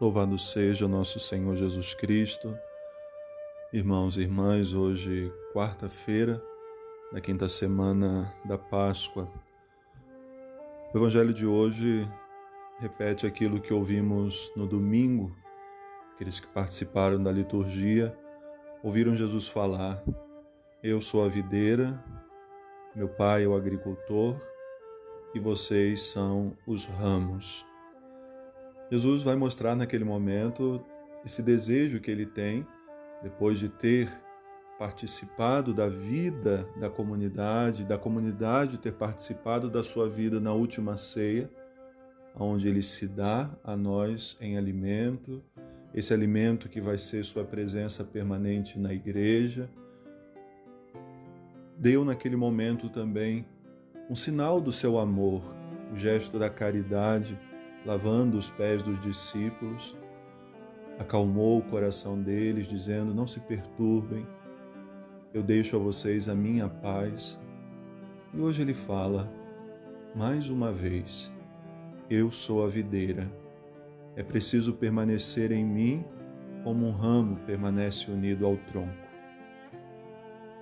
Louvado seja nosso Senhor Jesus Cristo. Irmãos e irmãs, hoje, quarta-feira, da quinta semana da Páscoa. O Evangelho de hoje repete aquilo que ouvimos no domingo. Aqueles que participaram da liturgia ouviram Jesus falar: Eu sou a videira, meu pai é o agricultor e vocês são os ramos. Jesus vai mostrar naquele momento esse desejo que ele tem, depois de ter participado da vida da comunidade, da comunidade ter participado da sua vida na última ceia, onde ele se dá a nós em alimento, esse alimento que vai ser sua presença permanente na igreja. Deu naquele momento também um sinal do seu amor, o gesto da caridade lavando os pés dos discípulos, acalmou o coração deles, dizendo: Não se perturbem, eu deixo a vocês a minha paz. E hoje ele fala, mais uma vez: Eu sou a videira. É preciso permanecer em mim como um ramo permanece unido ao tronco.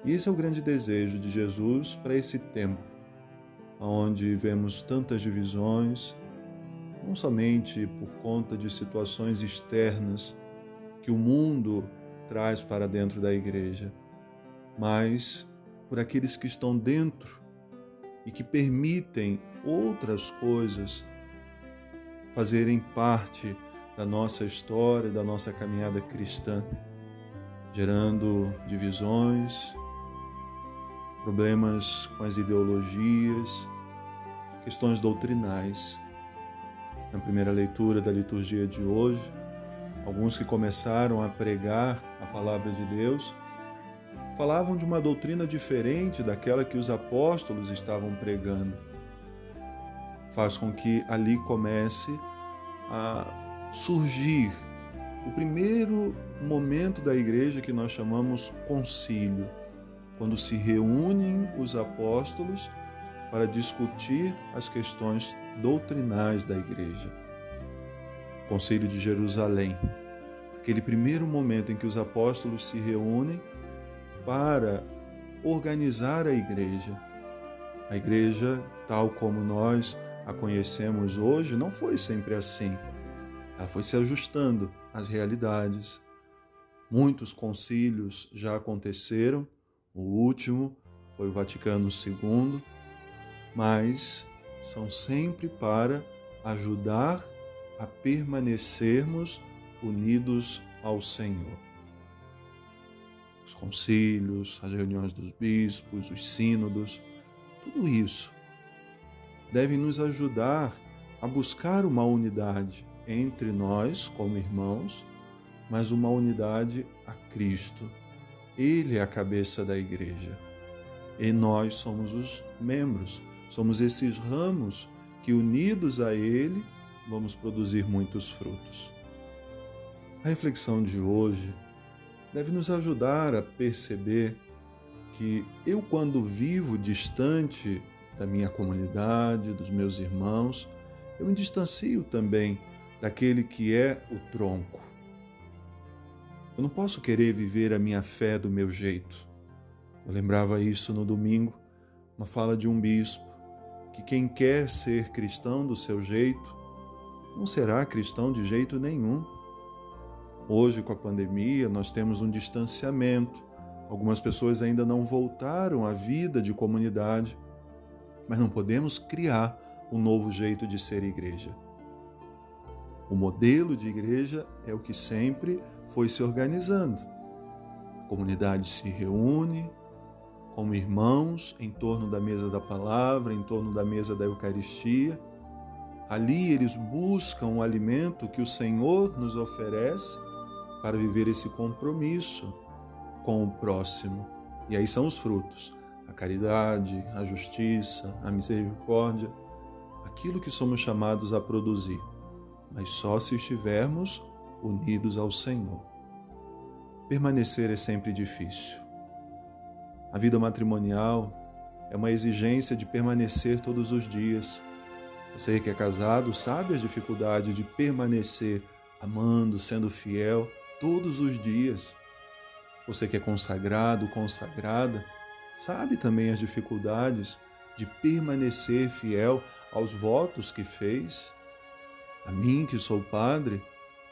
E esse é o grande desejo de Jesus para esse tempo, onde vemos tantas divisões, não somente por conta de situações externas que o mundo traz para dentro da igreja, mas por aqueles que estão dentro e que permitem outras coisas fazerem parte da nossa história, da nossa caminhada cristã, gerando divisões, problemas com as ideologias, questões doutrinais na primeira leitura da liturgia de hoje, alguns que começaram a pregar a palavra de Deus falavam de uma doutrina diferente daquela que os apóstolos estavam pregando. Faz com que ali comece a surgir o primeiro momento da igreja que nós chamamos concílio, quando se reúnem os apóstolos para discutir as questões doutrinais da igreja. Conselho de Jerusalém, aquele primeiro momento em que os apóstolos se reúnem para organizar a igreja. A igreja, tal como nós a conhecemos hoje, não foi sempre assim. Ela foi se ajustando às realidades. Muitos concílios já aconteceram, o último foi o Vaticano II mas são sempre para ajudar a permanecermos unidos ao Senhor. Os concílios, as reuniões dos bispos, os sínodos, tudo isso deve nos ajudar a buscar uma unidade entre nós como irmãos, mas uma unidade a Cristo. Ele é a cabeça da igreja e nós somos os membros Somos esses ramos que, unidos a Ele, vamos produzir muitos frutos. A reflexão de hoje deve nos ajudar a perceber que eu, quando vivo distante da minha comunidade, dos meus irmãos, eu me distancio também daquele que é o tronco. Eu não posso querer viver a minha fé do meu jeito. Eu lembrava isso no domingo, uma fala de um bispo que quem quer ser cristão do seu jeito não será cristão de jeito nenhum. Hoje, com a pandemia, nós temos um distanciamento. Algumas pessoas ainda não voltaram à vida de comunidade, mas não podemos criar um novo jeito de ser igreja. O modelo de igreja é o que sempre foi se organizando. A comunidade se reúne, como irmãos em torno da mesa da palavra, em torno da mesa da Eucaristia. Ali eles buscam o alimento que o Senhor nos oferece para viver esse compromisso com o próximo. E aí são os frutos: a caridade, a justiça, a misericórdia, aquilo que somos chamados a produzir, mas só se estivermos unidos ao Senhor. Permanecer é sempre difícil. A vida matrimonial é uma exigência de permanecer todos os dias. Você que é casado sabe as dificuldades de permanecer amando, sendo fiel todos os dias. Você que é consagrado, consagrada, sabe também as dificuldades de permanecer fiel aos votos que fez. A mim, que sou padre,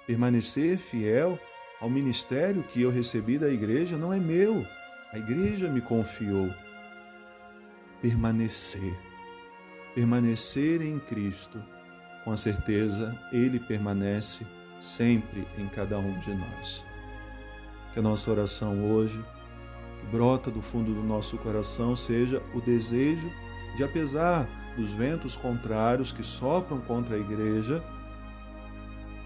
permanecer fiel ao ministério que eu recebi da igreja não é meu, a igreja me confiou. Permanecer, permanecer em Cristo, com certeza, Ele permanece sempre em cada um de nós. Que a nossa oração hoje, que brota do fundo do nosso coração, seja o desejo de, apesar dos ventos contrários que sopram contra a igreja,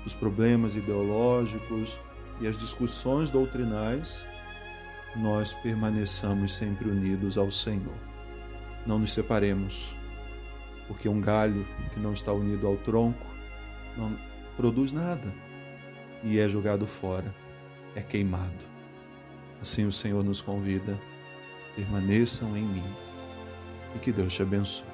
dos problemas ideológicos e as discussões doutrinais, nós permaneçamos sempre unidos ao Senhor. Não nos separemos, porque um galho que não está unido ao tronco não produz nada e é jogado fora, é queimado. Assim o Senhor nos convida: permaneçam em mim e que Deus te abençoe.